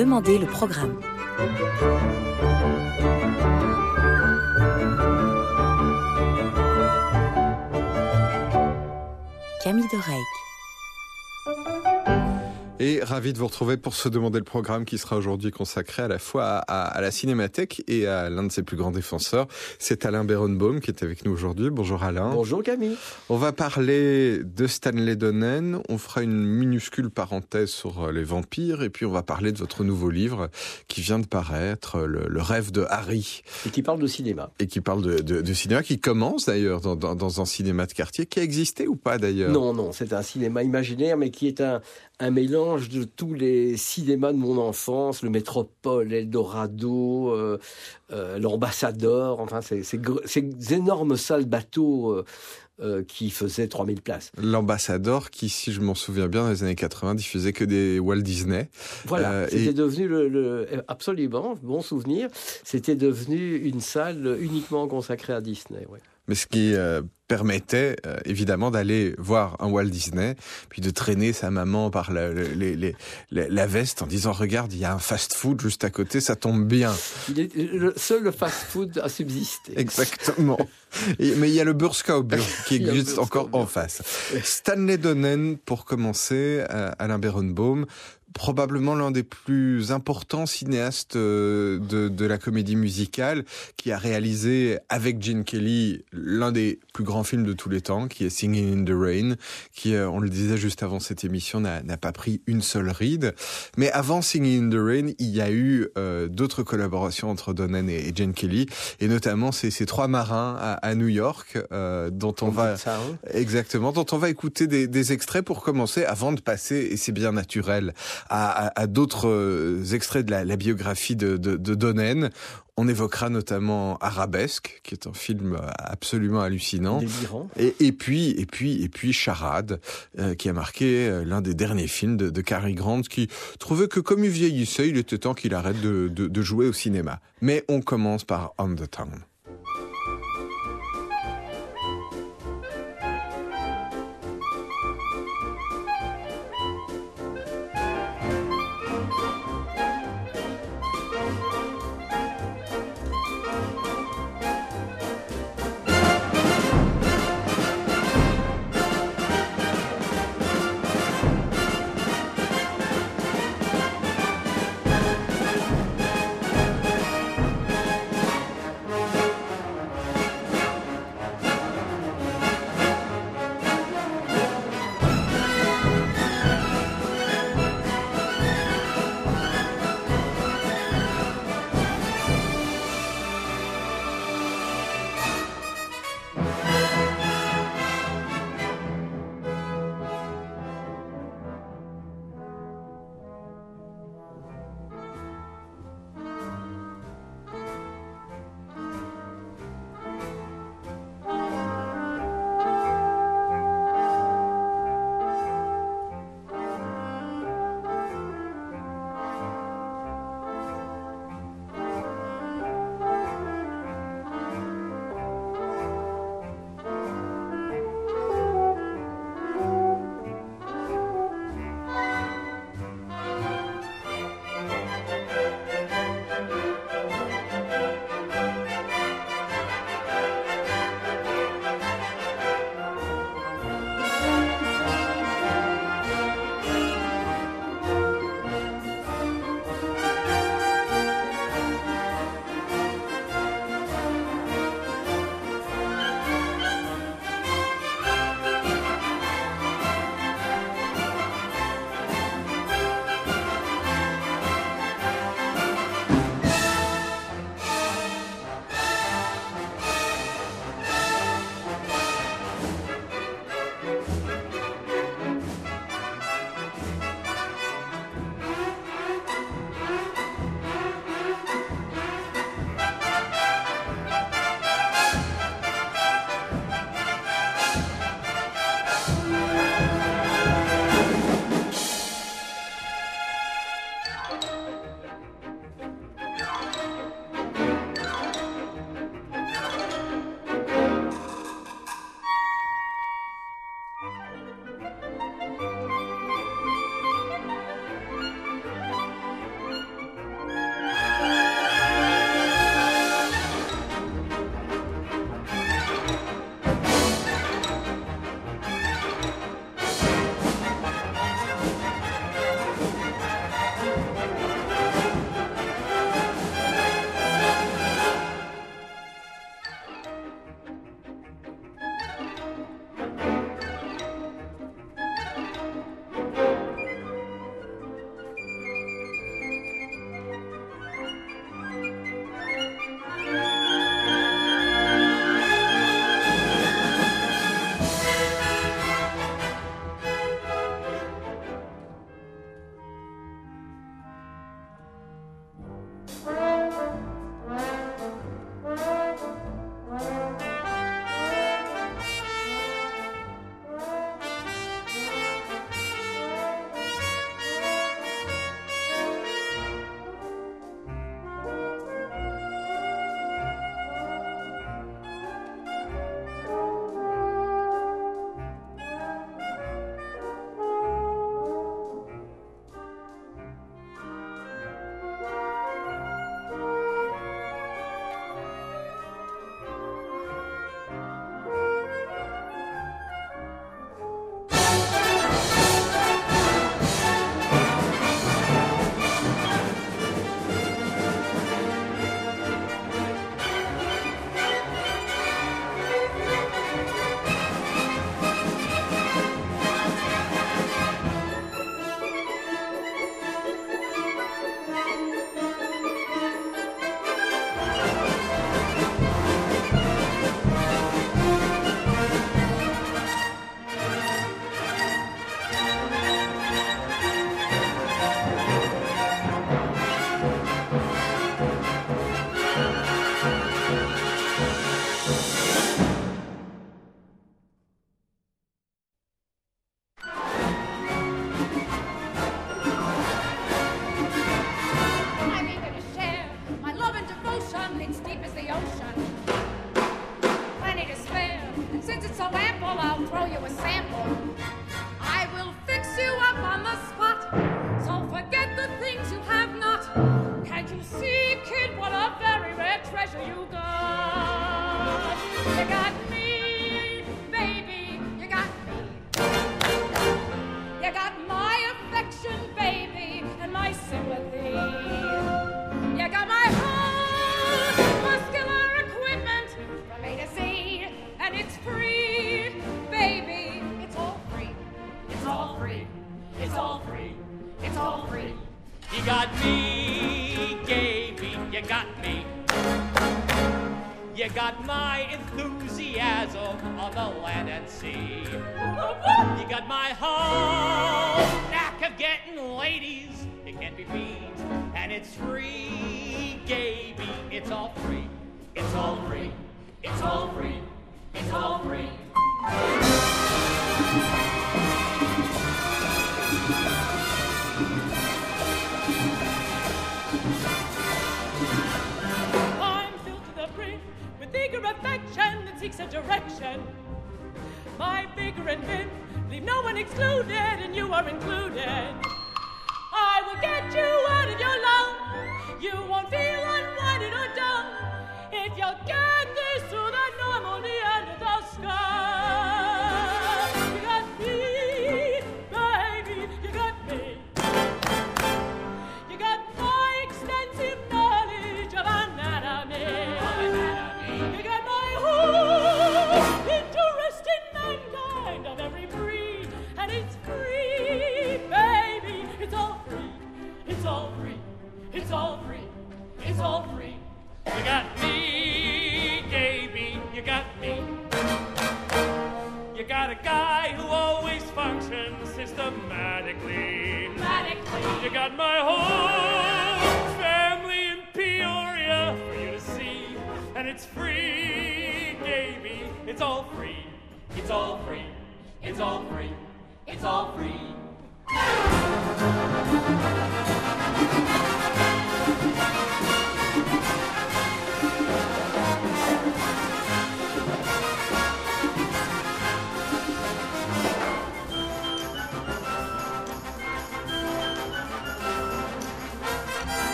Demandez le programme. Camille Dorec. Et ravi de vous retrouver pour se demander le programme qui sera aujourd'hui consacré à la fois à, la Cinémathèque et à l'un de ses plus grands défenseurs. C'est Alain Berenbaum qui est avec nous aujourd'hui. Bonjour Alain. Bonjour Camille. On va parler de Stanley Donen. On fera une minuscule parenthèse sur euh, les vampires et puis on va parler de votre nouveau livre qui vient de paraître, Le, rêve de Harry. Et qui parle de cinéma. Et qui parle de, cinéma, qui commence d'ailleurs dans, dans, un cinéma de quartier qui a existé ou pas d'ailleurs? Non, non, c'est un cinéma imaginaire mais qui est un, un mélange de tous les cinémas de mon enfance, le Métropole, Eldorado, euh, euh, l'Ambassadeur, enfin ces, ces, énormes salles bateaux euh, qui faisaient 3000 places. L'Ambassadeur qui, si je m'en souviens bien, dans les années 80, diffusait que des Walt Disney. Voilà, c'était devenu le, absolument, bon souvenir, c'était devenu une salle uniquement consacrée à Disney. Ouais mais ce qui euh, permettait euh, évidemment d'aller voir un Walt Disney, puis de traîner sa maman par la, la veste en disant regarde, il y a un fast-food juste à côté, ça tombe bien. Il est, le seul fast-food a subsisté. Exactement. mais il y a le Burskauber qui existe encore en face. Stanley Donen, pour commencer, euh, Alain Berenbaum, probablement l'un des plus importants cinéastes euh, de, de, la comédie musicale, qui a réalisé avec Gene Kelly l'un des plus grands films de tous les temps, qui est Singing in the Rain, qui, euh, on le disait juste avant cette émission, n'a pas pris une seule ride. Mais avant Singing in the Rain, il y a eu euh, d'autres collaborations entre Donen et, et, Gene Kelly, et notamment ces, ces trois marins à, à New York, dont on va exactement, dont on va écouter des, des extraits pour commencer, avant de passer, et c'est bien naturel, à, d'autres euh, extraits de la, biographie de, de, Donen. On évoquera notamment Arabesque, qui est un film absolument hallucinant. Et, et, puis, et puis, et puis Charade, euh, qui a marqué euh, l'un des derniers films de, de Cary Grant, qui trouvait que comme il vieillissait, il était temps qu'il arrête de, de jouer au cinéma. Mais on commence par On the Town.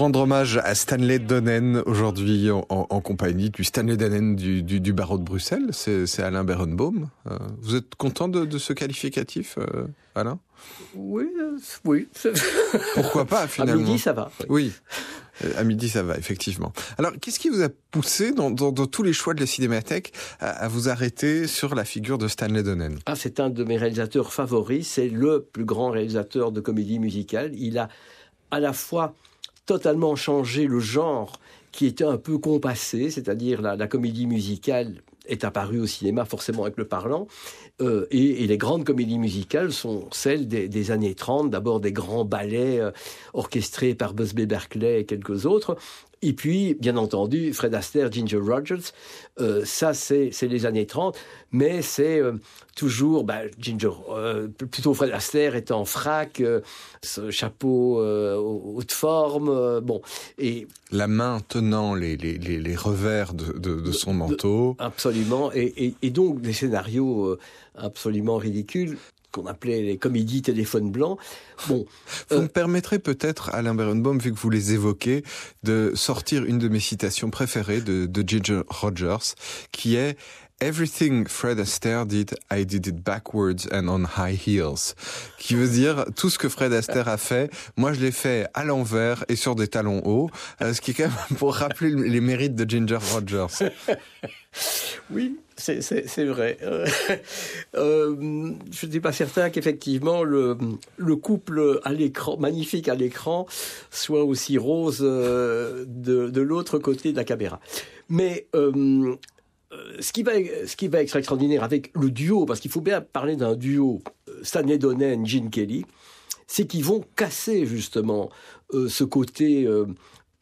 Rendre hommage à Stanley Donen, aujourd'hui en, en- en compagnie du Stanley Donen du, du, du barreau de Bruxelles, c'est Alain Berenbaum. Euh, vous êtes content de, de ce qualificatif, euh, Alain? Oui, euh, oui. Pourquoi pas À finalement? midi, ça va. oui. Oui, à midi ça va, effectivement. Alors, qu'est-ce qui vous a poussé dans, dans, dans tous les choix de la Cinémathèque à, à vous arrêter sur la figure de Stanley Donen? Ah, c'est un de mes réalisateurs favoris. C'est le plus grand réalisateur de comédie musicale. Il a à la fois totalement changé le genre qui était un peu compassé, c'est-à-dire la, comédie musicale est apparue au cinéma forcément avec le parlant, euh, et, les grandes comédies musicales sont celles des, des années 30, d'abord des grands ballets euh, orchestrés par Busby Berkeley et quelques autres, et puis, bien entendu, Fred Astaire, Ginger Rogers, euh, ça c'est les années 30, mais c'est euh, toujours bah, Ginger, euh, plutôt Fred Astaire est en frac, ce chapeau haute forme, bon, et La main tenant les, les, les, les revers de, de, de son manteau. absolument, et, et, et donc des scénarios absolument ridicules qu'on appelait les comédies téléphone blanc. Bon, Vous Euh, me permettrez peut-être, Alain Berenbaum, vu que vous les évoquez, de sortir une de mes citations préférées de, de Ginger Rogers, qui est Everything Fred Astaire did, I did it backwards and on high heels. Qui veut dire, tout ce que Fred Astaire a fait, moi je l'ai fait à l'envers et sur des talons hauts, euh, ce qui est quand même pour rappeler les mérites de Ginger Rogers. Oui, c'est- vrai. Euh, euh, je ne suis pas certain qu'effectivement le, le couple magnifique à l'écran, soit aussi rose euh, de, l'autre côté de la caméra. Mais ce, qui va, être extraordinaire avec le duo, parce qu'il faut bien parler d'un duo, Stanley Donen, Gene Kelly, c'est qu'ils vont casser justement ce côté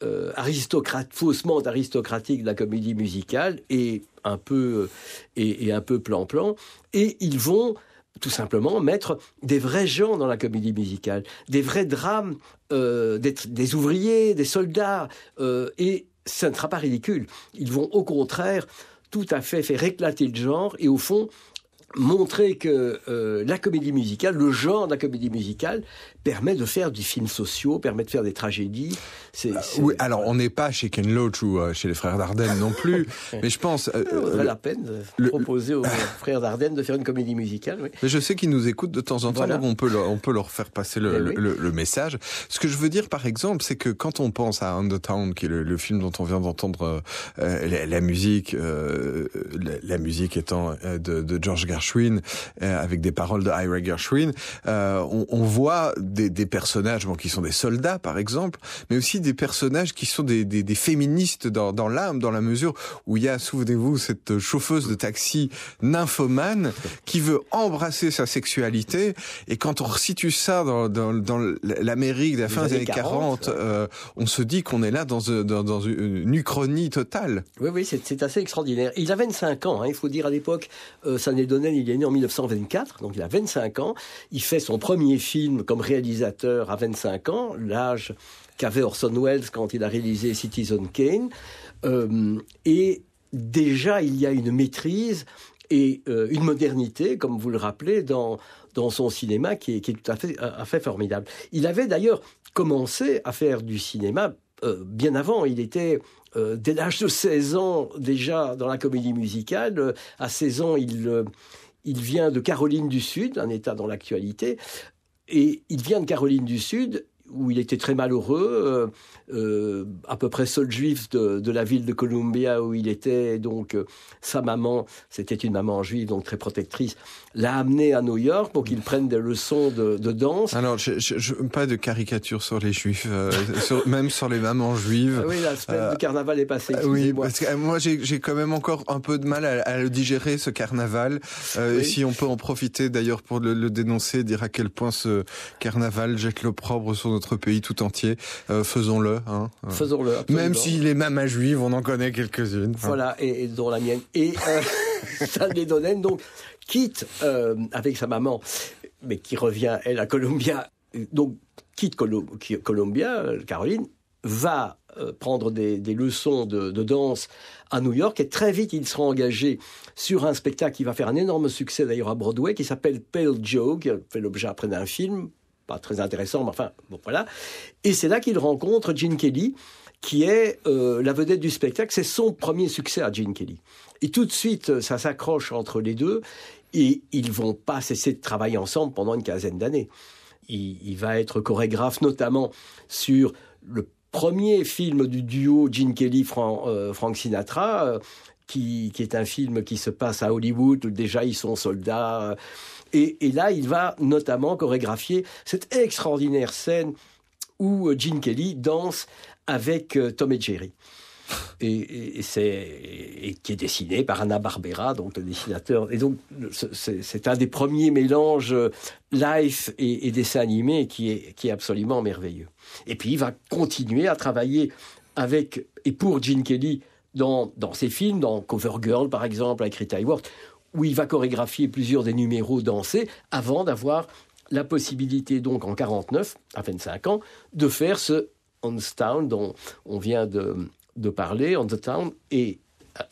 euh, euh, aristocrate, faussement aristocratique de la comédie musicale et un peu et, et un peu plan-plan, et ils vont tout simplement mettre des vrais gens dans la comédie musicale, des vrais drames, euh, des, ouvriers, des soldats, euh, et ça ne sera pas ridicule. Ils vont au contraire tout à fait faire éclater le genre et au fond montrer que euh, la comédie musicale, le genre de la comédie musicale, permet de faire du film sociaux, permet de faire des tragédies. C'est, euh, oui, alors on n'est pas chez Ken Loach ou euh, chez les frères Dardenne non plus, mais je pense. Euh, vaudrait la peine de proposer aux frères Dardenne de faire une comédie musicale. Oui. Mais je sais qu'ils nous écoutent de temps en temps, donc on peut leur, on peut leur faire passer le, oui. le, le, message. Ce que je veux dire, par exemple, c'est que quand on pense à Undertown, qui est le, film dont on vient d'entendre euh, la, la, musique, euh, la, la, musique étant de, de George Gershwin, avec des paroles de Ira Gershwin, on, on voit des, des personnages bon, qui sont des soldats, par exemple, mais aussi des personnages qui sont des, des, des féministes dans, dans l'âme, dans la mesure où il y a, souvenez-vous, cette chauffeuse de taxi nymphomane qui veut embrasser sa sexualité. Et quand on resitue ça dans, dans, dans l'Amérique de la fin des années 40, 40 euh, on se dit qu'on est là dans, dans, dans, une uchronie totale. Oui, oui, c'est assez extraordinaire. Il a 25 ans, hein, il faut dire à l'époque, euh, Donnel, il est né en 1924, donc il a 25 ans. Il fait son premier film comme réalisateur à 25 ans, l'âge qu'avait Orson Welles quand il a réalisé Citizen Kane. Euh, et déjà, il y a une maîtrise et euh, une modernité, comme vous le rappelez, dans, dans son cinéma qui est, tout à fait, à fait formidable. Il avait d'ailleurs commencé à faire du cinéma euh, bien avant. Il était euh, dès l'âge de 16 ans déjà dans la comédie musicale. à 16 ans, il, il vient de Caroline du Sud, un État dans l'actualité. Et il vient de Caroline du Sud où il était très malheureux, euh, à peu près seul juif de, de, la ville de Columbia où il était. Donc euh, sa maman, c'était une maman juive, donc très protectrice, l'a amené à New York pour qu'il prenne des leçons de, de danse. Alors, je, je, je, pas de caricature sur les juifs, euh, sur, même sur les mamans juives. Ah oui, la semaine de carnaval est passée. oui, parce que moi j'ai quand même encore un peu de mal à, à le digérer ce carnaval. Oui. Si on peut en profiter d'ailleurs pour le, le, dénoncer, dire à quel point ce carnaval jette l'opprobre sur notre pays tout entier. Euh, faisons-le. Hein. Faisons-le. Même si les mamas juives, on en connaît quelques-unes. Voilà, et, et, dont la mienne. Et euh, Stanley Donen, donc, quitte euh, avec sa maman, mais qui revient, elle, à Columbia. Donc, quitte Columbia, Caroline, va prendre des, des leçons de, de, danse à New York et très vite il sera engagé sur un spectacle qui va faire un énorme succès d'ailleurs à Broadway qui s'appelle Pale Joe qui a fait l'objet après d'un film pas très intéressant, mais enfin, bon, voilà. Et c'est là qu'il rencontre Gene Kelly, qui est euh, la vedette du spectacle. C'est son premier succès à Gene Kelly. Et tout de suite, ça s'accroche entre les deux, et ils vont pas cesser de travailler ensemble pendant une quinzaine d'années. Il, va être chorégraphe notamment sur le premier film du duo Gene Kelly-Frank euh, Sinatra, euh, qui, qui, est un film qui se passe à Hollywood, où déjà ils sont soldats. Et, et, là, il va notamment chorégraphier cette extraordinaire scène où Gene Kelly danse avec euh, Tom et Jerry. Et, et c'est et qui est dessiné par Anna Barbera, donc le dessinateur. Et donc c'est un des premiers mélanges live et, et, dessin animé qui est qui est absolument merveilleux. Et puis il va continuer à travailler avec et pour Gene Kelly dans dans ses films, dans Cover Girl par exemple avec Rita Hayworth, où il va chorégraphier plusieurs des numéros dansés avant d'avoir la possibilité donc en 49, à 25 ans, de faire ce On the Town dont on vient de, parler, On the Town, et,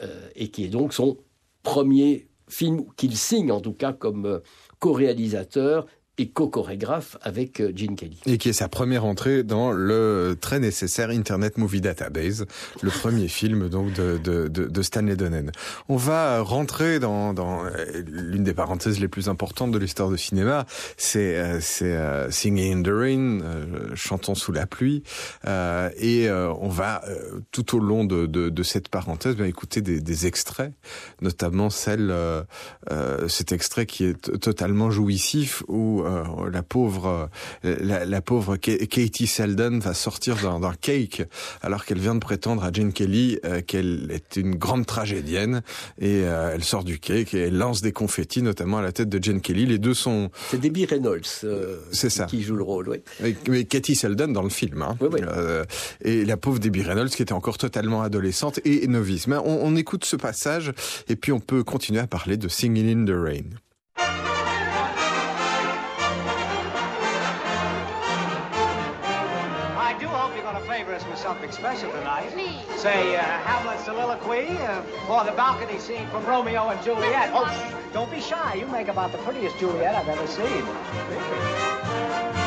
euh, et qui est donc son premier film qu'il signe en tout cas comme euh, co-réalisateur et co-chorégraphe avec euh, Gene Kelly. Et qui est sa première entrée dans le très nécessaire Internet Movie Database, le premier film donc de, de, de, Stanley Donen. On va rentrer dans, dans euh, l'une des parenthèses les plus importantes de l'histoire du cinéma, c'est euh, euh, Singing in the Rain, euh, chantons sous la pluie, euh, et on va tout au long de, de, de cette parenthèse bien, écouter des, des extraits, notamment celle, cet extrait qui est totalement jouissif où euh, la pauvre, la, la, pauvre Katie Selden va sortir d'un cake alors qu'elle vient de prétendre à Jane Kelly euh, qu'elle est une grande tragédienne et euh, elle sort du cake et elle lance des confettis notamment à la tête de Jane Kelly. Les deux sont. C'est Debbie Reynolds. c'est ça. Qui joue le rôle, oui. Mais, mais Katie Selden dans le film. Hein. Oui, oui. et la pauvre Debbie Reynolds qui était encore totalement adolescente et novice. Mais on, on écoute ce passage et puis on peut continuer à parler de Singing in the Rain. Something special tonight. Please. Say, uh, Hamlet's soliloquy uh, or the balcony scene from Romeo and Juliet. Oh, don't be shy. You make about the prettiest Juliet I've ever seen.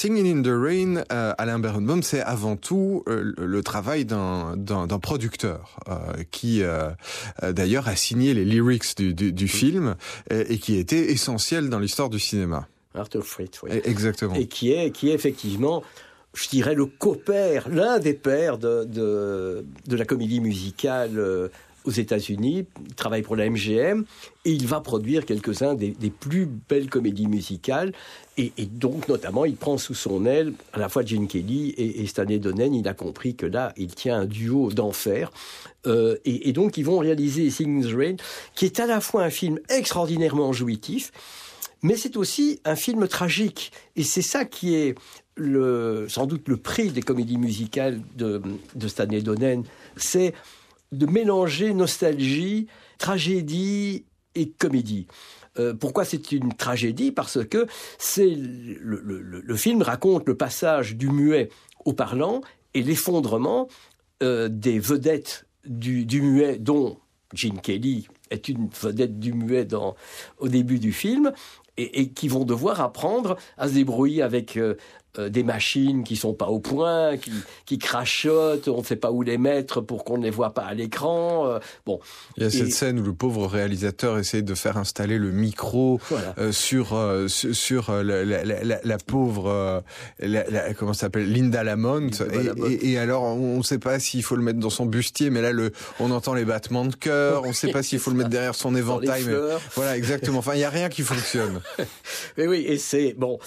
Singing in the Rain, euh, Alain Berenbaum, c'est avant tout euh, le, travail d'un producteur euh, qui, euh, d'ailleurs, a signé les lyrics du, du, du film et, et qui était essentiel dans l'histoire du cinéma. Arthur Fritz, oui. Et- Exactement. et qui est, qui est effectivement, je dirais, le copère, l'un des pères de, de, de la comédie musicale aux États-Unis. Il travaille pour la MGM et il va produire quelques-uns des, plus belles comédies musicales. Et, donc, notamment, il prend sous son aile à la fois Gene Kelly et, et Stanley Donen. Il a compris que là, il tient un duo d'enfer. Euh, et, donc, ils vont réaliser the Rain, qui est à la fois un film extraordinairement jouitif, mais c'est aussi un film tragique. Et c'est ça qui est le, sans doute le prix des comédies musicales de, de Stanley Donen. C'est de mélanger nostalgie, tragédie et comédie. Euh, pourquoi c'est une tragédie? Parce que le, film raconte le passage du muet au parlant et l'effondrement euh, des vedettes du, muet, dont Gene Kelly est une vedette du muet au début du film, et, et qui vont devoir apprendre à se débrouiller avec euh, euh, des machines qui sont pas au point, qui, qui crachotent, on ne sait pas où les mettre pour qu'on ne les voit pas à l'écran. euh, bon, Il y a Et- cette scène où le pauvre réalisateur essaie de faire installer le micro Voilà. euh, sur sur, sur, la, la, la, la- la pauvre la, comment s'appelle Linda Lamont Linda et, Lamont. et, et alors on ne sait pas s'il faut le mettre dans son bustier mais là le on entend les battements de cœur on ne sait pas s'il faut le mettre derrière son éventail mais voilà exactement enfin il y a rien qui fonctionne Mais oui, et c'est bon.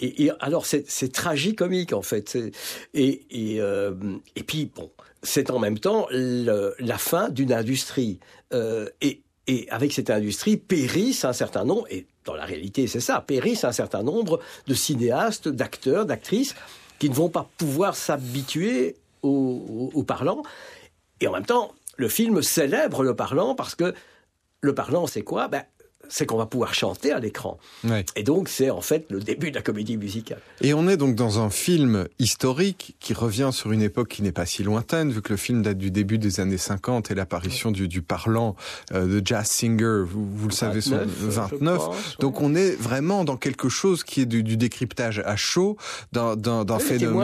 Et, alors c'est tragicomique en fait. Euh, et puis bon, c'est en même temps la fin d'une industrie. Euh, et avec cette industrie périssent un certain nombre. Et dans la réalité, c'est ça, périssent un certain nombre de cinéastes, d'acteurs, d'actrices qui ne vont pas pouvoir s'habituer au, au, au parlant. Et en même temps, le film célèbre le parlant parce que le parlant, c'est quoi? Ben, C'est qu'on va pouvoir chanter à l'écran. Ouais. Et donc, c'est en fait le début de la comédie musicale. Et on est donc dans un film historique qui revient sur une époque qui n'est pas si lointaine, vu que le film date du début des années 50 et l'apparition du, du parlant euh, de Jazz Singer, vous, vous le savez, son 29, je 29. pense, ouais. Donc on est vraiment dans quelque chose qui est du, du décryptage à chaud, d'un d'un Les témoins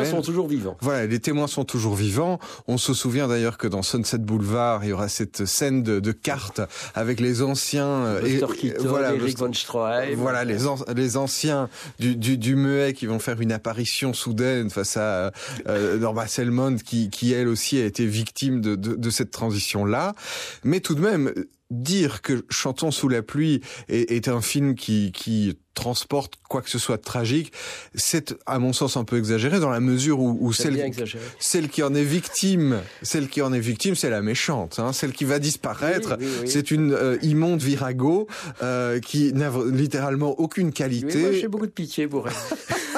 phénomène. sont toujours vivants. Voilà, les témoins sont toujours vivants. On se souvient d'ailleurs que dans Sunset Boulevard, il y aura cette scène de, de cartes avec les anciens. euh, et- Voilà, Eric Buster- von Stroheim. voilà, les, an- les anciens du, du, du muet qui vont faire une apparition soudaine face à euh, Norma Selmond qui, qui elle aussi a été victime de, de, de cette transition-là. Mais tout de même, dire que Chantons sous la pluie est, est un film qui, qui transporte quoi que ce soit de tragique, c'est à mon sens un peu exagéré dans la mesure où, où celle, celle qui en est victime, celle qui en est victime, c'est la méchante, hein, celle qui va disparaître. Oui, oui, oui. C'est une euh, immonde virago euh, qui n'a littéralement aucune qualité j'ai beaucoup de pitié pour elle.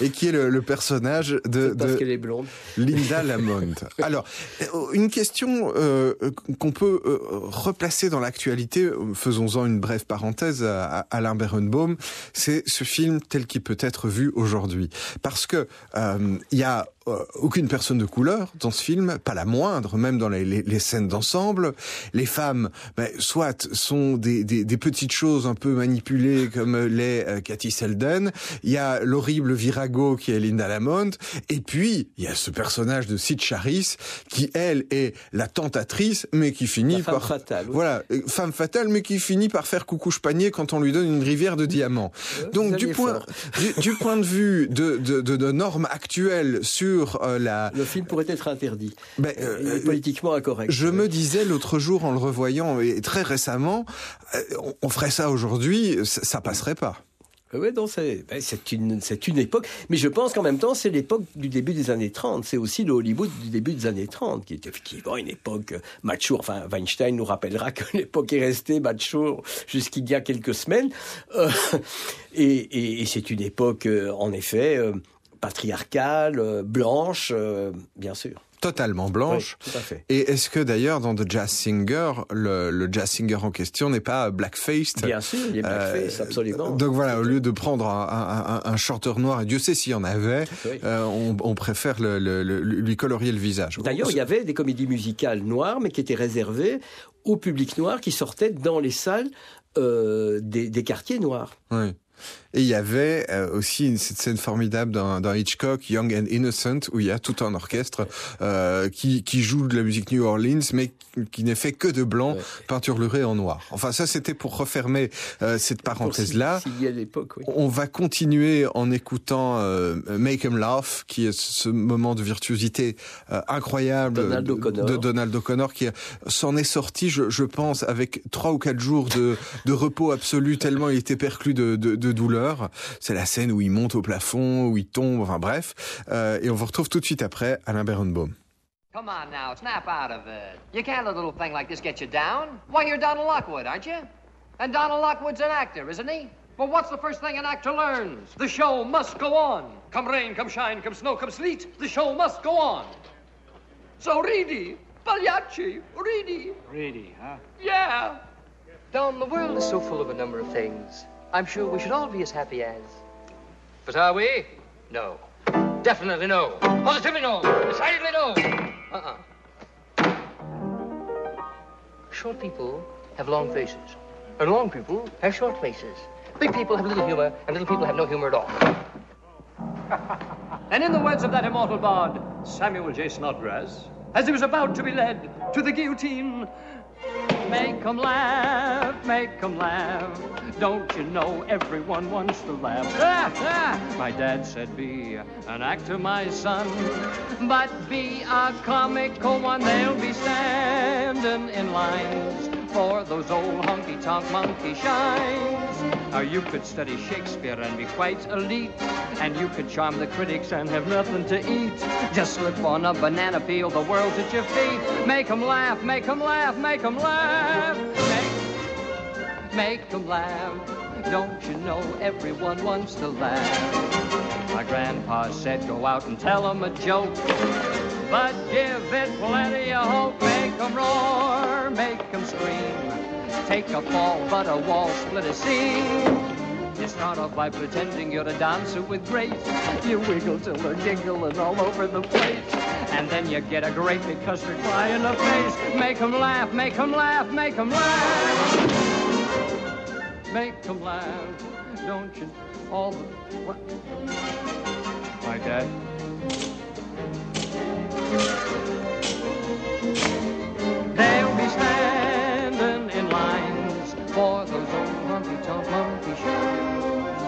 et qui est le, le personnage de, parce de qu'elle est blonde. Linda Lamont. Alors, euh, une question euh, qu'on peut euh, replacer dans l'actualité, faisons-en une brève parenthèse à, à Alain Berenbaum, c'est ce film tel qu'il peut être vu aujourd'hui. Parce que euh, il y a euh, aucune personne de couleur dans ce film, pas la moindre, même dans les, les, les scènes d'ensemble. Les femmes, ben, soit sont des, des, des, petites choses un peu manipulées comme les euh, Cathy Selden. Il y a l'horrible virago qui est Linda Lamont. Et puis, il y a ce personnage de Sid Charis qui, elle, est la tentatrice, mais qui finit La femme par... fatale, oui. Voilà, euh, femme fatale, mais qui finit par faire coucou panier quand on lui donne une rivière de diamants. Donc, vous du point, du, du point de vue de, de, de, de normes actuelles sur euh, la... Le film pourrait être interdit. Ben, Il euh, est politiquement incorrect. je me disais l'autre jour en le revoyant et très récemment, euh, on- ferait ça aujourd'hui, ça, ça passerait pas. Oui, non, c'est ben, une, c'est une époque. Mais je pense qu'en même temps, c'est l'époque du début des années 30. C'est aussi le Hollywood du début des années 30, qui est effectivement une époque macho. Enfin, Weinstein nous rappellera que l'époque est restée macho jusqu'il y a quelques semaines. Euh, et et- et c'est une époque, en effet, patriarcale, euh, blanche, euh, bien sûr. Totalement blanche. Oui, tout à fait. Et est-ce que d'ailleurs dans The Jazz Singer, le, le jazz singer en question n'est pas blackfaced? Bien sûr, il est blackface, Euh, absolument. Donc voilà, au lieu de prendre un, un, un, un chanteur noir, et Dieu sait s'il y en avait, Oui. euh, on, on préfère le, le- le- lui colorier le visage. D'ailleurs, il y avait des comédies musicales noires, mais qui étaient réservées au public noir qui sortait dans les salles euh, des, des quartiers noirs. Oui. Et il y avait euh, aussi une, cette scène formidable dans, dans Hitchcock, Young and Innocent, où il y a tout un orchestre euh, qui, qui joue de la musique New Orleans, mais qui- n'est fait que de blanc, Ouais. peinturluré en noir. Enfin, ça, c'était pour refermer euh, cette parenthèse-là. Oui. On va continuer en écoutant euh, Make 'em Laugh, qui est ce moment de virtuosité euh, incroyable Donald de, O'Connor. de Donald O'Connor, qui s'en est sorti, je, je pense, avec trois ou quatre jours de, de repos absolu, tellement il était perclus de, de, de douleur. C'est la scène où il monte au plafond, où il tombe, enfin bref. Euh, et on vous retrouve tout de suite après Alain Berenbaum. Come on now, snap out of it. You can't let a little thing like this get you down. Why, you're Donald Lockwood, aren't you? And Donald Lockwood's an actor, isn't he? Well, what's the first thing an actor learns? The show must go on. Come rain, come shine, come snow, come sleet, the show must go on. So, Reedy, Pagliacci, Reedy, Greedy, huh? yeah. Dom, the world is so full of a number of things. I'm sure we should all be as happy as. But are we? No. Definitely no. Positively no. Decidedly no. Uh-uh. Short people have long faces, and long people have short faces. Big people have little humor, and little people have no humor at all. And in the words of that immortal bard, Samuel J. Snodgrass, as he was about to be led to the guillotine, Make 'em laugh, make 'em laugh. Don't you know everyone wants to laugh? My dad said, Be an actor, my son, but be a comical one. They'll be standing in lines for those old honky tonk monkey shines. Or you could study Shakespeare and be quite elite, and you could charm the critics and have nothing to eat. Just slip on a banana peel, the world's at your feet. Make 'em laugh, make 'em laugh, make 'em laugh. Make, make 'em laugh. Don't you know everyone wants to laugh? My grandpa said, go out and tell 'em a joke. But give it plenty of hope. Make 'em roar, make 'em scream. Take a fall, but a wall split a seam. You start off by pretending you're a dancer with grace. You wiggle till they're giggling all over the place. And then you get a great big custard pie in the face. Make 'em laugh, make 'em laugh, make 'em laugh. Make 'em laugh. Don't you? All the. What? My dad. Tom Lumpy, Tom monkey, Show.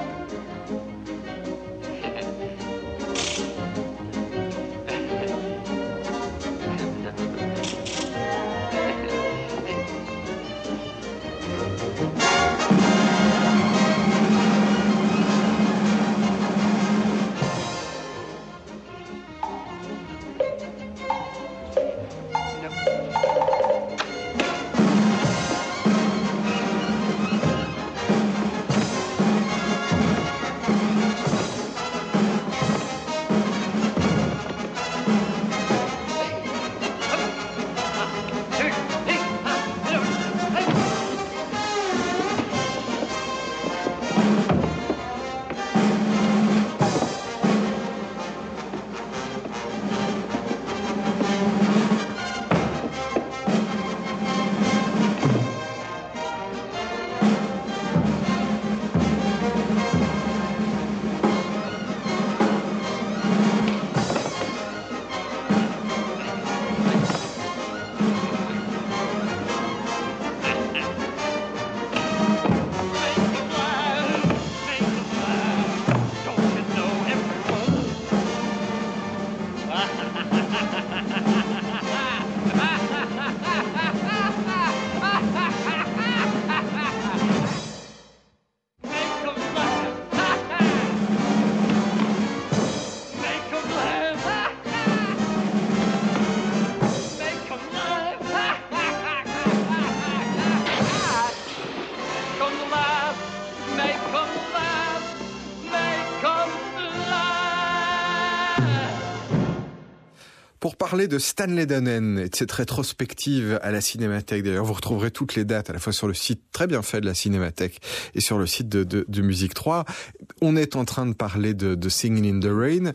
Parler de Stanley Donen et de cette rétrospective à la Cinémathèque. D'ailleurs, vous retrouverez toutes les dates à la fois sur le site très bien fait de la Cinémathèque et sur le site de, Musique 3. On est en train de parler de, de Singing in the Rain.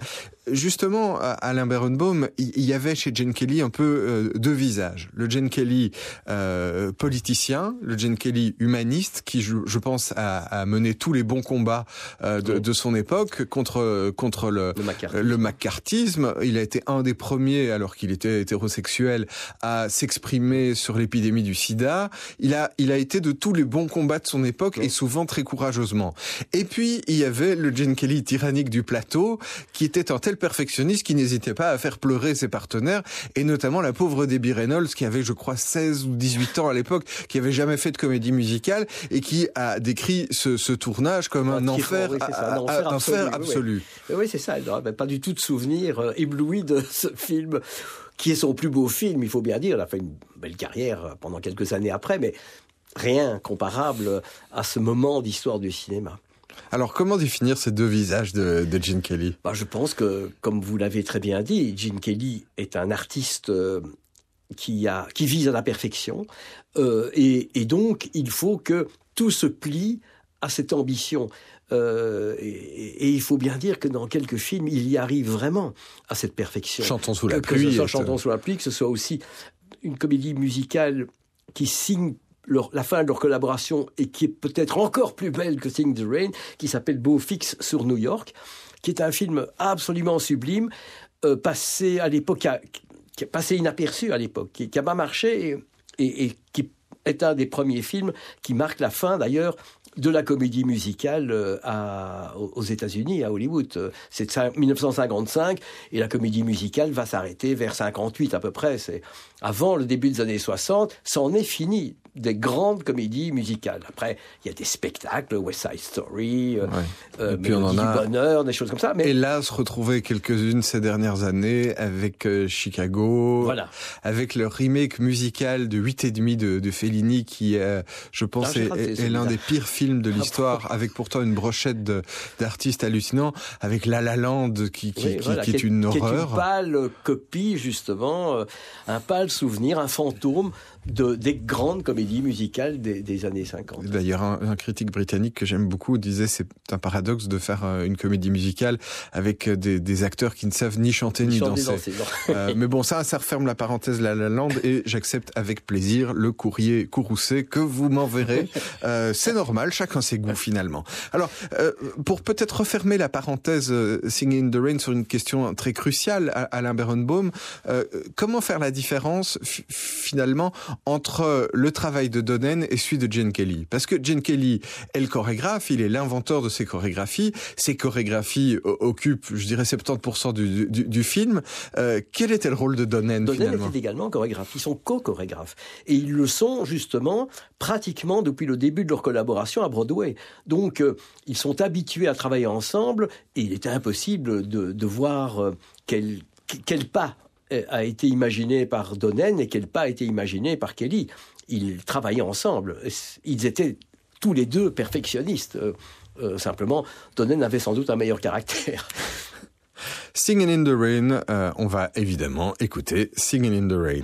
Justement, Alain Berenbaum, il y avait chez Jane Kelly un peu euh, deux visages. Le Jane Kelly euh, politicien, le Jane Kelly humaniste, qui, je, je pense, a, a mené tous les bons combats euh, de, de son époque contre contre le, Le McCarthy. le macartisme. Il a été un des premiers, alors qu'il était hétérosexuel, à s'exprimer sur l'épidémie du sida. Il a, il a été de tous les bons combats de son époque et souvent très courageusement. Et puis, il y avait le Gene Kelly tyrannique du plateau, qui était un tel perfectionniste qui n'hésitait pas à faire pleurer ses partenaires, et notamment la pauvre Debbie Reynolds, qui avait, je crois, 16 ou 18 ans à l'époque, qui avait jamais fait de comédie musicale, et qui a décrit ce, ce tournage comme un Un enfer, oui, ça, un enfer enfer absolu, oui, c'est ça. Elle n'aurait pas du tout de souvenir euh, ébloui de ce film, qui est son plus beau film, il faut bien dire. Elle a fait une belle carrière euh, pendant quelques années après, mais rien comparable à ce moment d'histoire du cinéma. Alors, comment définir ces deux visages de, de Gene Kelly? Bah, je pense que, comme vous l'avez très bien dit, Gene Kelly est un artiste euh, qui, a, qui vise à la perfection. Euh, et, et donc, il faut que tout se plie à cette ambition. Euh, et, et il faut bien dire que dans quelques films, il y arrive vraiment à cette perfection. Chantons sous la que, que pluie. ce soit Chantons sous la pluie, que ce soit aussi une comédie musicale qui signe la fin de leur collaboration et qui est peut-être encore plus belle que Sing the Rain, qui s'appelle Beau Fix sur New York, qui est un film absolument sublime, euh, passé à l'époque, passé inaperçu à l'époque, qui, qui a pas marché et qui est un des premiers films qui marque la fin d'ailleurs de la comédie musicale euh, à- aux États-Unis, à Hollywood. C'est de cin- 1955 et la comédie musicale va s'arrêter vers 58 à peu près. C'est avant le début des années 60. Ça en est fini des grandes comédies musicales. Après, il y a des spectacles, West Side Story, euh, Ouais. euh, Et puis on en Mélodie a- du Bonheur, des choses comme ça. Mais Hélas, retrouvé quelques-unes ces dernières années avec euh, Chicago, voilà. avec le remake musical de 8 et demi de, de Fellini qui, euh, je pense, Ah, est, l'un des pires films de Ah l'histoire, avec pourtant une brochette d'artistes hallucinants, avec La La Land qui, qui, Oui, qui- voilà, qui est une Qui est horreur. une pâle copie, justement, euh, un pâle souvenir, un fantôme de, des grandes comédies musicales des, des années 50. D'ailleurs, un, un critique britannique que j'aime beaucoup disait c'est un paradoxe de faire euh, une comédie musicale avec euh, des, des acteurs qui ne savent ni chanter ni Chanter, danser. Euh, mais bon, ça, ça referme la parenthèse La La Land et j'accepte avec plaisir le courrier courroucé que vous m'enverrez. Euh, c'est normal, chacun ses goûts finalement. Alors, euh, pour peut-être refermer la parenthèse Singing in the Rain sur une question très cruciale, à- Alain Berenbaum, euh, comment faire la différence fi- finalement entre le travail de Donen et celui de Gene Kelly Parce que Gene Kelly est le chorégraphe, il est l'inventeur de ces chorégraphies. Ces chorégraphies occupent, je dirais, 70% du, du, du film. Euh, quel était le rôle de Donen, Donen était également chorégraphe. Ils sont co-chorégraphes. Et ils le sont, justement, pratiquement depuis le début de leur collaboration à Broadway. Donc, euh, ils sont habitués à travailler ensemble et il était impossible de, de voir euh, quel, quel pas a été imaginé par Donen et quel pas a été imaginé par Kelly. Ils travaillaient ensemble. Ils étaient tous les deux perfectionnistes. Euh, euh, simplement, Donen avait sans doute un meilleur caractère. Singing in the Rain, euh, on va évidemment écouter Singing in the Rain.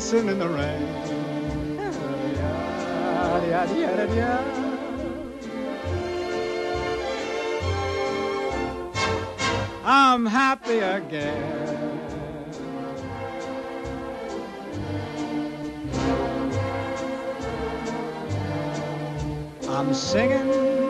Dancing in the rain. I'm happy again. I'm singing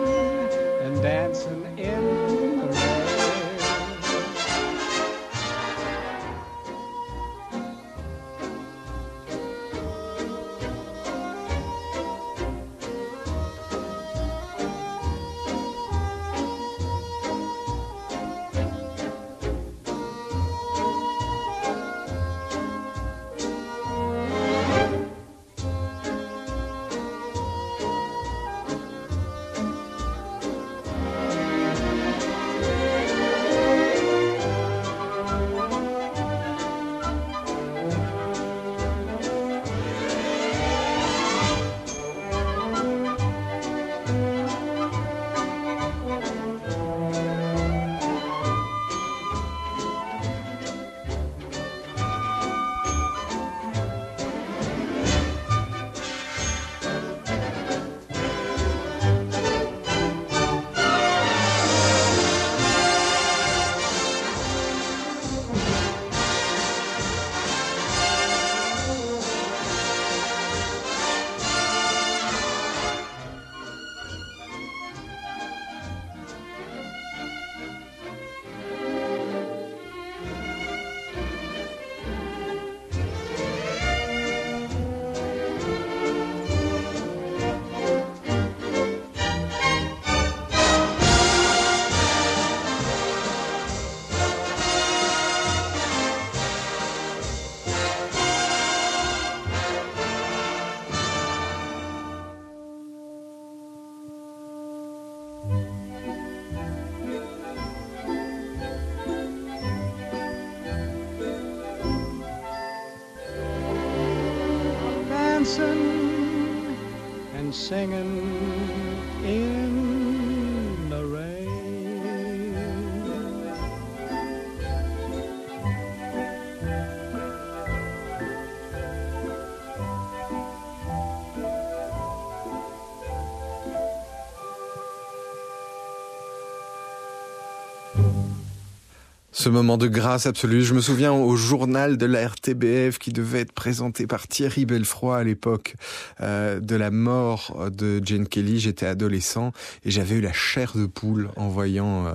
Ce moment de grâce absolue. Je me souviens au journal de la RTBF qui devait être présenté par Thierry Belfroy à l'époque euh, de la mort de Jane Kelly. J'étais adolescent et j'avais eu la chair de poule en voyant euh,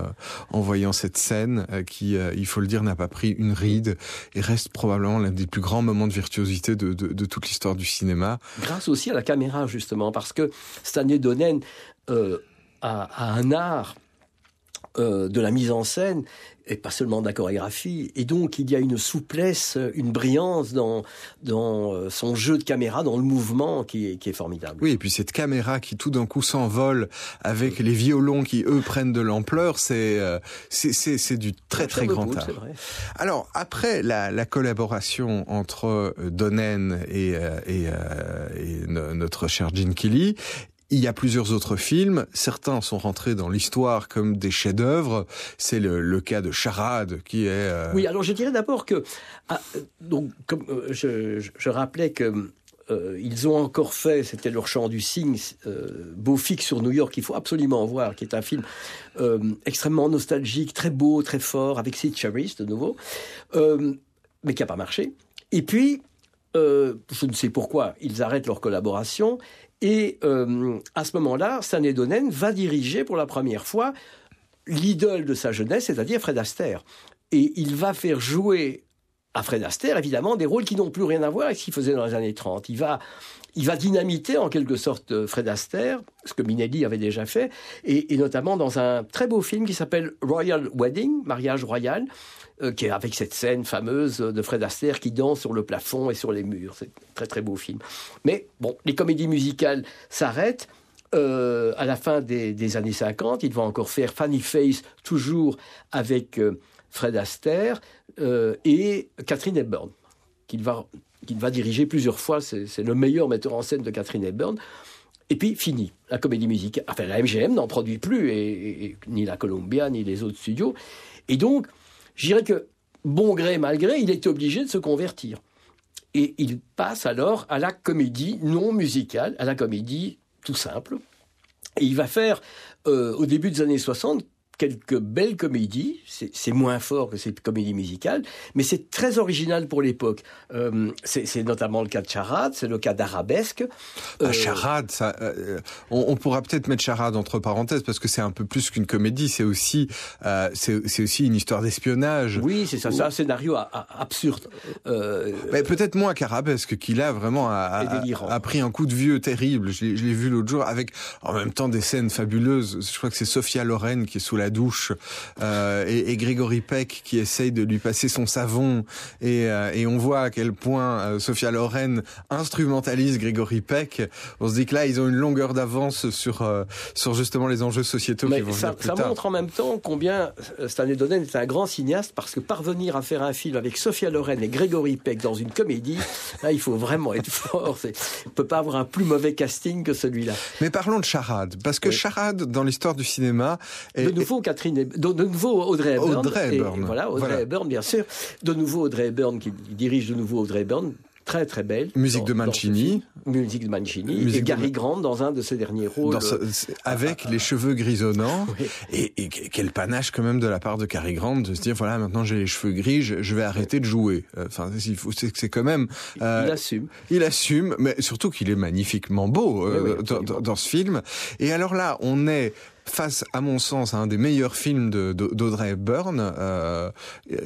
en voyant cette scène euh, qui, il faut le dire, n'a pas pris une ride et reste probablement l'un des plus grands moments de virtuosité de, toute l'histoire du cinéma. Grâce aussi à la caméra, justement, parce que Stanley Donen a un art euh, de la mise en scène et pas seulement de la chorégraphie. Et donc, il y a une souplesse, une brillance dans, dans euh, son jeu de caméra, dans le mouvement qui est, qui est formidable. Oui, et puis cette caméra qui tout d'un coup s'envole avec les violons qui eux prennent de l'ampleur, c'est euh, c'est du très très grand art. vrai. Alors après la, la collaboration entre euh, Donen et euh, et, euh, et no- notre cher Gene Kelly. Il y a plusieurs autres films. Certains sont rentrés dans l'histoire comme des chefs-d'œuvre. C'est le, cas de Charade, qui est euh, Oui, alors je dirais d'abord que, ah, euh, donc, comme euh, je, rappelais que ils ont encore fait, c'était leur chant du cygne, Beau fixe sur New York, qu'il faut absolument voir, qui est un film extrêmement nostalgique, très beau, très fort, avec Sid Charisse de nouveau, mais qui n'a pas marché. Et puis, je ne sais pourquoi, ils arrêtent leur collaboration. Et euh, à ce moment-là, Stanley Donen va diriger pour la première fois l'idole de sa jeunesse, c'est-à-dire Fred Astaire. Et il va faire jouer à Fred Astaire, évidemment, des rôles qui n'ont plus rien à voir avec ce qu'il faisait dans les années 30. Il va, il va dynamiter en quelque sorte euh, Fred Astaire, ce que Minelli avait déjà fait, et, et notamment dans un très beau film qui s'appelle Royal Wedding, mariage royal, euh, qui est avec cette scène fameuse de Fred Astaire qui danse sur le plafond et sur les murs. C'est très très beau film. Mais bon, les comédies musicales s'arrêtent. Euh, à la fin des, des années 50, il va encore faire Funny Face, toujours avec euh, Fred Astaire euh, et Catherine Hepburn, qu'il va, qu'il va diriger plusieurs fois. C'est le meilleur metteur en scène de Catherine Hepburn. Et puis, fini, la comédie musicale. Enfin, la MGM n'en produit plus, ni la Columbia, ni les autres studios. Et donc, je dirais que, bon gré, mal gré, il était obligé de se convertir. et il passe alors à la comédie non musicale, à la comédie tout simple. Et il va faire, euh, au début des années 60, quelques belles comédies. C'est moins fort que ces comédies musicales, mais c'est très original pour l'époque. Euh, c'est notamment le cas de Charade, c'est le cas d'Arabesque. Bah, Euh, charade, ça, euh, on, on pourra peut-être mettre charade entre parenthèses parce que c'est un peu plus qu'une comédie. C'est aussi, euh, c'est aussi une histoire d'espionnage. oui, c'est ça, c'est un scénario a- a- absurde. Mais peut-être moins qu'Arabesque, qui là vraiment a, a- pris un coup de vieux terrible. Je l'ai vu l'autre jour avec en même temps des scènes fabuleuses. Je crois que c'est Sophia Loren qui est sous la douche euh, et, et Grégory Peck qui essaye de lui passer son savon et, euh, et on voit à quel point euh, Sophia Loren instrumentalise Grégory Peck. On se dit que là ils ont une longueur d'avance sur sur justement les enjeux sociétaux Mais qui vont ça, venir plus ça tard. montre en même temps combien Stanley Donen est un grand cinéaste parce que parvenir à faire un film avec Sophia Loren et Grégory Peck dans une comédie, là, il faut vraiment être fort. On peut pas avoir un plus mauvais casting que celui-là. Mais parlons de charade, parce que Oui. charade dans l'histoire du cinéma est, De nouveau, Catherine, de, de nouveau Audrey Hepburn. Audrey Et Hepburn. Voilà, Audrey Voilà. Hepburn, bien sûr. De nouveau Audrey Hepburn qui dirige de nouveau Audrey Hepburn. Très très belle. Musique dans- de Mancini. Musique de Mancini. Musique et de Gary Ma- Grant dans un de ses derniers rôles. ce- avec les cheveux grisonnants Oui. et, et quel panache quand même de la part de Cary Grant de se dire voilà maintenant j'ai les cheveux gris je, je vais arrêter de jouer Euh, enfin il faut c'est quand même euh, Il assume. il assume mais surtout qu'il est magnifiquement beau euh, Oui, oui, dans, absolument. dans- dans ce film et alors là on est face, à mon sens, à un des meilleurs films de- de- d'Audrey Hepburn, euh,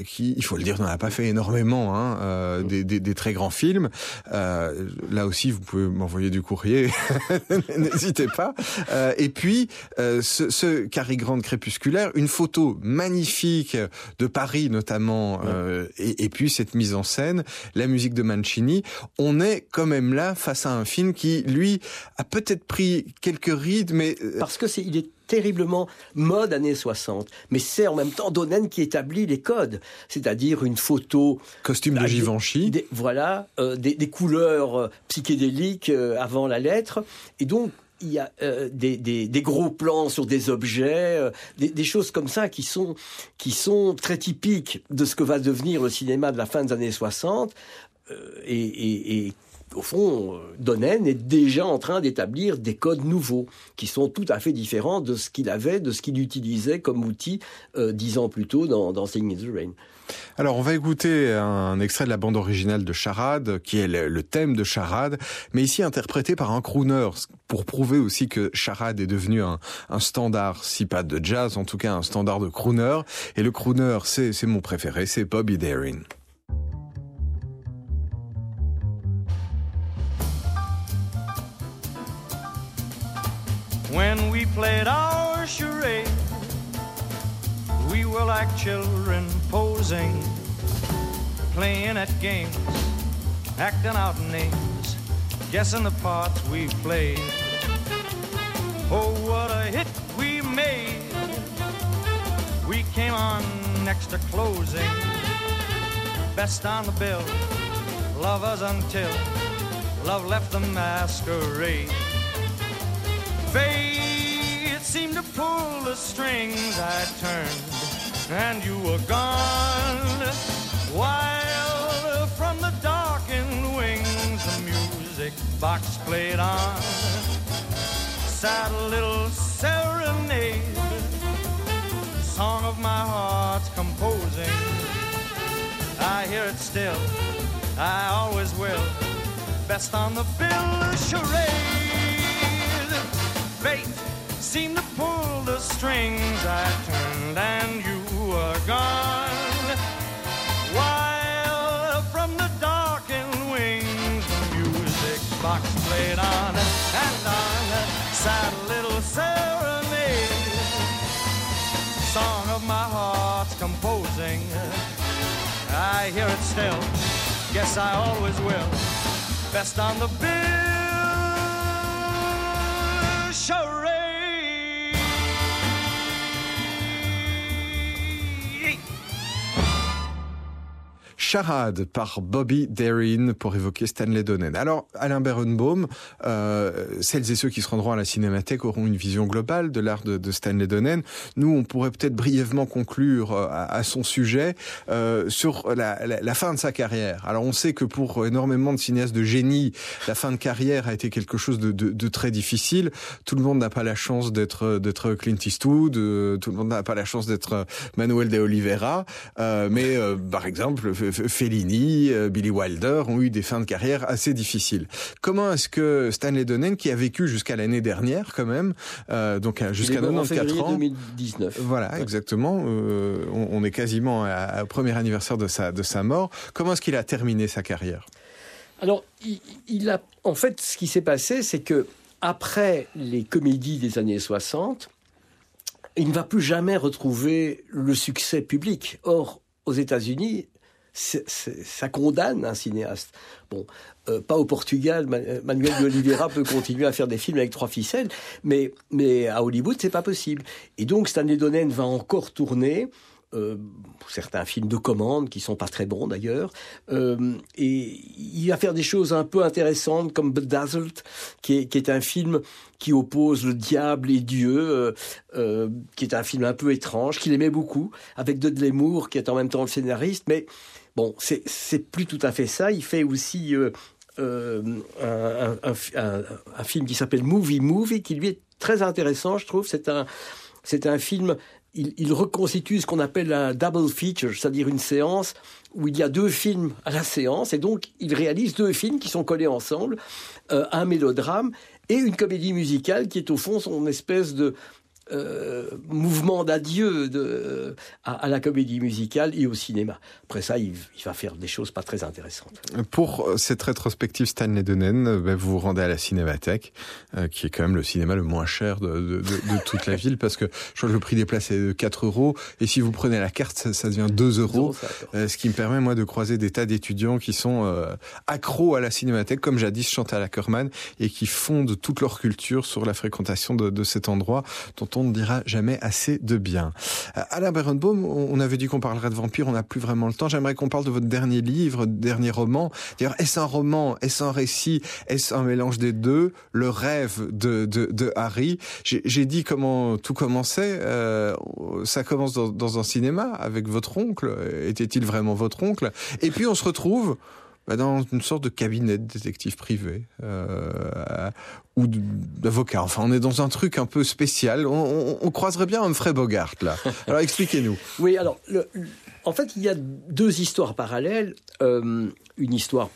qui, il faut le dire, n'en a pas fait énormément, hein, euh, des, des- des très grands films. Euh, là aussi, vous pouvez m'envoyer du courrier, n'hésitez pas. Euh, et puis, euh, ce, ce Cary Grant crépusculaire, une photo magnifique de Paris notamment, euh, et, et puis cette mise en scène, la musique de Mancini. On est quand même là face à un film qui, lui, a peut-être pris quelques rides, mais Parce que c'est, il est terriblement mode années 60. Mais c'est en même temps Donen qui établit les codes. C'est-à-dire une photo. costume de des- Givenchy. des- voilà, euh, des, des couleurs euh, psychédéliques euh, avant la lettre. Et donc, il y a euh, des, des, des gros plans sur des objets, euh, des, des choses comme ça qui sont, qui sont très typiques de ce que va devenir le cinéma de la fin des années 60. Euh, et, et, et au fond, euh, Donen est déjà en train d'établir des codes nouveaux qui sont tout à fait différents de ce qu'il avait, de ce qu'il utilisait comme outil euh, dix ans plus tôt dans, dans Singing in the Rain. Alors, on va écouter un extrait de la bande originale de Charade, qui est le, thème de Charade, mais ici interprété par un crooner, pour prouver aussi que Charade est devenu un, un standard, si pas de jazz, en tout cas un standard de crooner. Et le crooner, c'est mon préféré, c'est Bobby Darin. When we played our charade, we were like children posing, playing at games, acting out names, guessing the parts we played. Oh, what a hit we made! We came on next to closing, best on the bill, lovers until love left the masquerade. Fate seemed to pull the strings I turned, and you were gone. While from the darkened wings the music box played on. Sad little serenade, song of my heart's composing. I hear it still, I always will. Best on the bill of charade. Fate seemed to pull the strings I turned, and you were gone. While from the darkened wings the music box played on and on, sad little serenade, song of my heart's composing. I hear it still, guess I always will. Best on the bill charade. Charade par Bobby Darin pour évoquer Stanley Donen. Alors, Alain Berenbaum, euh, celles et ceux qui se rendront à la Cinémathèque auront une vision globale de l'art de, Stanley Donen. Nous, on pourrait peut-être brièvement conclure euh, à, son sujet euh, sur la, fin de sa carrière. Alors, on sait que pour énormément de cinéastes de génie, la fin de carrière a été quelque chose de, très difficile. Tout le monde n'a pas la chance d'être d'être Clint Eastwood, euh, tout le monde n'a pas la chance d'être Manuel de Oliveira, euh, mais euh, par exemple, Fellini, euh, Billy Wilder ont eu des fins de carrière assez difficiles. Comment est-ce que Stanley Donen, qui a vécu jusqu'à l'année dernière quand même, euh, donc jusqu'à 94 ans, 2019. Voilà, ouais. exactement. Euh, on, on, est quasiment au premier anniversaire de sa de sa mort. Comment est-ce qu'il a terminé sa carrière? Alors, il, il, a en fait ce qui s'est passé, c'est que après les comédies des années 60, il ne va plus jamais retrouver le succès public. Or, aux États-Unis, ça condamne un cinéaste. Bon, euh, pas au Portugal, Manuel de Oliveira peut continuer à faire des films avec trois ficelles, mais, mais à Hollywood, c'est pas possible. Et donc, Stanley Donen va encore tourner. Euh, certains films de commande qui sont pas très bons d'ailleurs euh, et il va faire des choses un peu intéressantes comme Bedazzled qui est, qui est un film qui oppose le diable et Dieu euh, euh qui est un film un peu étrange qu'il aimait beaucoup avec Dudley Moore qui est en même temps le scénariste mais bon c'est plus tout à fait ça. Il fait aussi euh, un, un, un, film qui s'appelle Movie Movie qui lui est très intéressant je trouve. C'est un un film il, il, reconstitue ce qu'on appelle un double feature, c'est-à-dire une séance où il y a deux films à la séance, et donc il réalise deux films qui sont collés ensemble, euh, un mélodrame et une comédie musicale qui est au fond son espèce de euh, mouvement d'adieu de, à, à, la comédie musicale et au cinéma. Après ça, il, il, va faire des choses pas très intéressantes. Pour cette rétrospective Stanley Donen, ben, vous vous rendez à la Cinémathèque, euh, qui est quand même le cinéma le moins cher de, de, de, de toute la ville, parce que je crois que le prix des places est de 4 euros, et si vous prenez la carte, ça, ça devient 2 euros, euh, ce qui me permet, moi, de croiser des tas d'étudiants qui sont euh, accros à la Cinémathèque, comme jadis Chantal Ackerman, et qui fondent toute leur culture sur la fréquentation de, de cet endroit, dont on ne dira jamais assez de bien. Euh, Alain Berenbaum, on avait dit qu'on parlerait de vampires, on n'a plus vraiment le temps. J'aimerais qu'on parle de votre dernier livre, dernier roman. D'ailleurs, est-ce un roman, est-ce un récit, est-ce un mélange des deux Le rêve de, de, de Harry? J'ai dit comment tout commençait. Euh, ça commence dans un cinéma avec votre oncle. Était-il vraiment votre oncle? Et puis on se retrouve dans une sorte de cabinet de détective privé euh, ou d'avocat. Enfin, on est dans un truc un peu spécial. On, croiserait bien Humphrey Bogart là. Alors expliquez-nous. oui, alors en fait, il y a deux histoires parallèles. Euh, une histoire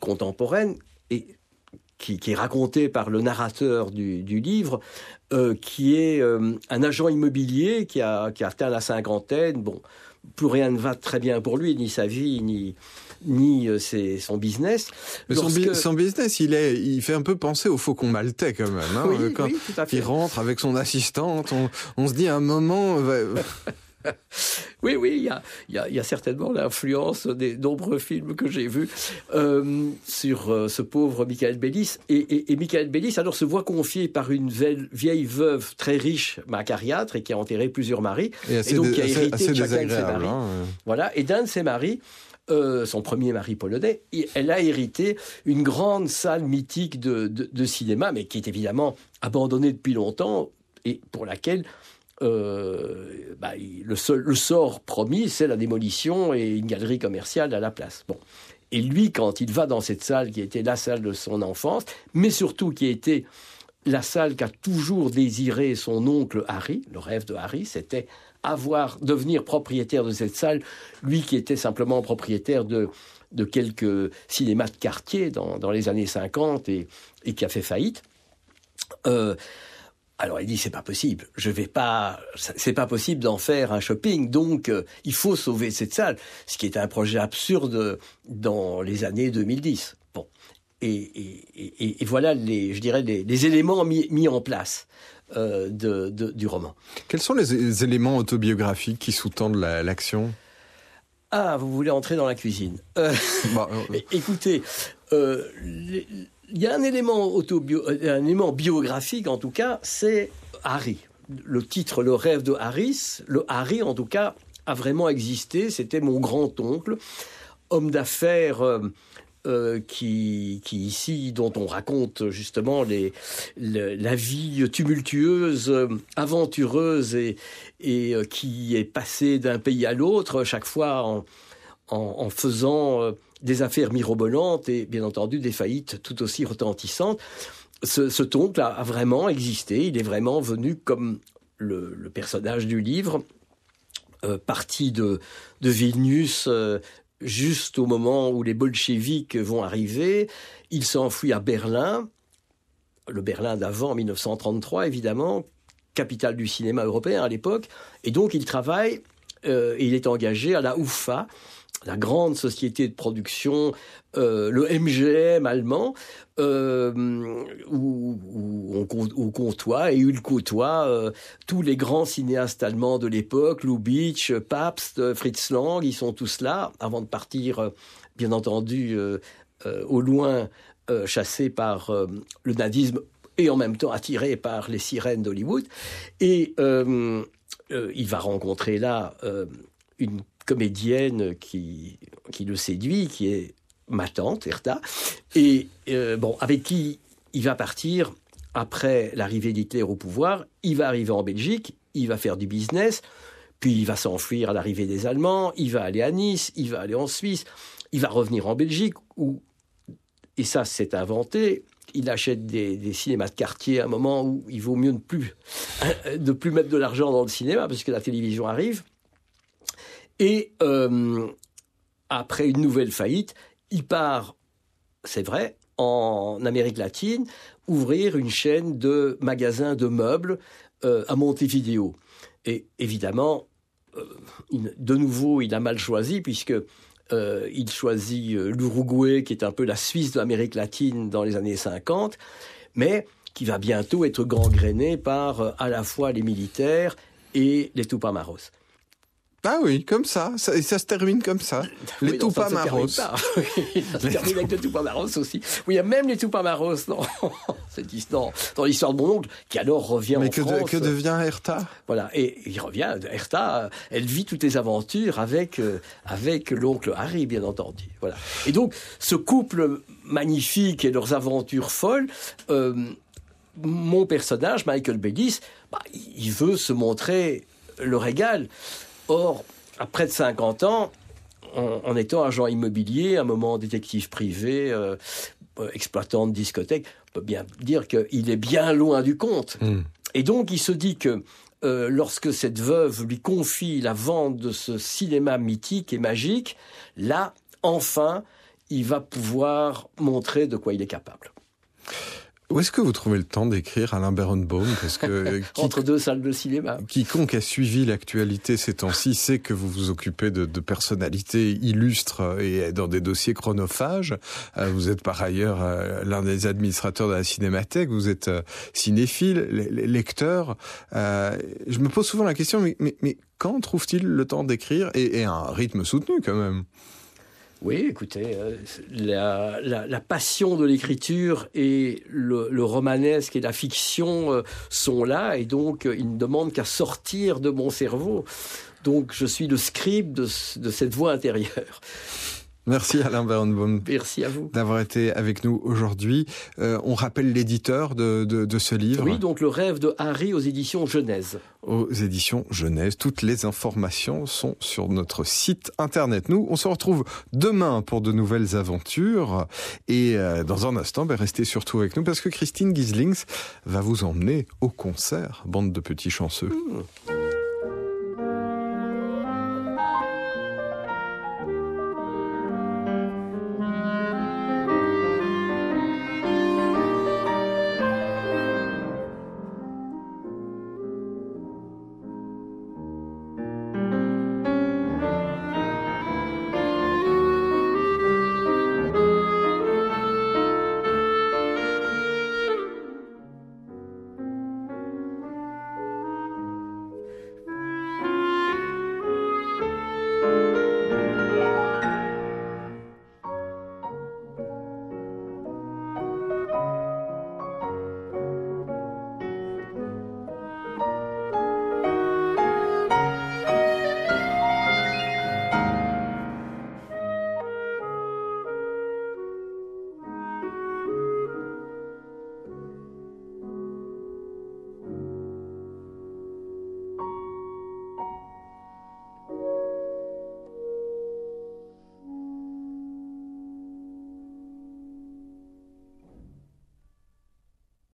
contemporaine et qui, est racontée par le narrateur du, livre, euh, qui est un agent immobilier qui a, qui a atteint la cinquantaine. Bon, plus rien ne va très bien pour lui, ni sa vie, ni ni euh, ses, son business. Mais son, son, business, il, est, il fait un peu penser au faucon maltais quand même. Hein, oui, quand oui, il rentre avec son assistante, on, on se dit à un moment... oui, oui, il y a, y, a, y a, certainement l'influence des nombreux films que j'ai vus euh, sur euh, ce pauvre Michael Bellis. Et, et, et, Michael Bellis alors se voit confié par une vieille, vieille veuve très riche, macariâtre, et qui a enterré plusieurs maris, et, et donc qui a hérité de chacun de ses maris. Hein. Voilà, et d'un de ses maris, euh, son premier mari polonais, elle a hérité une grande salle mythique de, cinéma, mais qui est évidemment abandonnée depuis longtemps et pour laquelle euh, bah, le, seul, le, sort promis, c'est la démolition et une galerie commerciale à la place. Bon. Et lui, quand il va dans cette salle qui était la salle de son enfance, mais surtout qui était la salle qu'a toujours désiré son oncle Harry, le rêve de Harry, c'était avoir, devenir propriétaire de cette salle, lui qui était simplement propriétaire de, de quelques cinémas de quartier dans, dans les années 50 et, et, qui a fait faillite. Euh, alors il dit c'est pas possible, je vais pas, c'est pas possible d'en faire un shopping, donc euh, il faut sauver cette salle, ce qui est un projet absurde dans les années 2010. Bon, et, et, et voilà les, je dirais les, les éléments mis, mis en place. Euh, de, de, du roman. Quels sont les, éléments autobiographiques qui sous-tendent l'action? La, Ah, vous voulez entrer dans la cuisine euh, bah, euh... Écoutez, il y a un élément, autobio, un élément biographique, en tout cas, c'est Harry. Le titre, le rêve de Harris, le Harry, en tout cas, a vraiment existé. C'était mon grand-oncle. homme d'affaires euh, qui, ici, dont on raconte justement la vie tumultueuse, aventureuse et, euh, qui est passé d'un pays à l'autre, chaque fois en, faisant euh, des affaires mirobolantes et bien entendu des faillites tout aussi retentissantes. Ce, cet oncle a, vraiment existé, il est vraiment venu comme le, personnage du livre, parti de, Vilnius juste au moment où les bolcheviks vont arriver. Il s'enfuit à Berlin, le Berlin d'avant 1933 évidemment, capitale du cinéma européen à l'époque, et donc il travaille euh, il est engagé à la UFA, la grande société de production, euh, le MGM allemand, euh, où, on, côtoie et il côtoie euh, tous les grands cinéastes allemands de l'époque, Lubitsch, Pabst, Fritz Lang, ils sont tous là, avant de partir, bien entendu, au loin, chassés par le nazisme et en même temps attirés par les sirènes d'Hollywood. Et il va rencontrer là une comédienne qui, qui le séduit, qui est ma tante, Hertha, et euh, avec qui il va partir après l'arrivée d'Hitler au pouvoir. Il va arriver en Belgique, il va faire du business, puis il va s'enfuir à l'arrivée des Allemands, il va aller à Nice, il va aller en Suisse, il va revenir en Belgique, où, et ça c'est inventé, il achète des, des cinémas de quartier à un moment où il vaut mieux ne plus, de plus mettre de l'argent dans le cinéma, parce que la télévision arrive. Et euh, après une nouvelle faillite, il part, c'est vrai, en Amérique latine, ouvrir une chaîne de magasins de meubles euh, à Montevideo. Et évidemment, euh, de nouveau, il a mal choisi, puisque il choisit l'Uruguay, qui est un peu la Suisse de l'Amérique latine dans les années 50, mais qui va bientôt être gangréné par à la fois les militaires et les Tupamaros. Ah oui, comme ça. ça et ça se termine comme ça. Les Oui, non, ça se Tupamaros. termine. Oui, ça se termine avec les Tupamaros aussi. Oui, il y a même les Tupamaros dans, dans l'histoire de mon oncle, qui alors revient Mais en que, de- France. que devient Hertha? Voilà, et il revient, Hertha, elle vit toutes les aventures avec, euh, avec l'oncle Harry, bien entendu. Voilà. Et donc, ce couple magnifique et leurs aventures folles, euh, mon personnage, Michael Bellis, bah, il veut se montrer le régal. Or, à près de 50 ans, en, en étant agent immobilier, un moment détective privé, euh, euh, exploitant de discothèque, on peut bien dire qu'il est bien loin du compte. Et donc, il se dit que euh, lorsque cette veuve lui confie la vente de ce cinéma mythique et magique, là, enfin, il va pouvoir montrer de quoi il est capable. Où est-ce que vous trouvez le temps d'écrire Alain Berenbaum Parce que euh, Entre deux salles de cinéma. quiconque a suivi l'actualité ces temps-ci sait que vous vous occupez de, de personnalités illustres et dans des dossiers chronophages. Euh, Vous êtes par ailleurs euh, l'un des administrateurs de la Cinémathèque, vous êtes cinéphile, le- le- lecteur. Je me pose souvent la question, mais, mais, mais quand trouve-t-il le temps d'écrire et, et un rythme soutenu quand même? Oui, écoutez, euh, la, la- la passion de l'écriture et le, le romanesque et la fiction euh, sont là, et donc euh, ils ne demandent qu'à sortir de mon cerveau. Donc je suis le scribe de, de cette voix intérieure. Merci Alain Berenbaum. Merci à vous. D'avoir été avec nous aujourd'hui. Euh, on rappelle l'éditeur de, de, de ce livre. Oui, donc le rêve de Harry aux éditions Genèse. aux éditions Genèse. Toutes les informations sont sur notre site internet. Nous, on se retrouve demain pour de nouvelles aventures. Et euh, dans un instant, ben, restez surtout avec nous parce que Christine Gislings va vous emmener au concert, bande de petits chanceux. Mmh.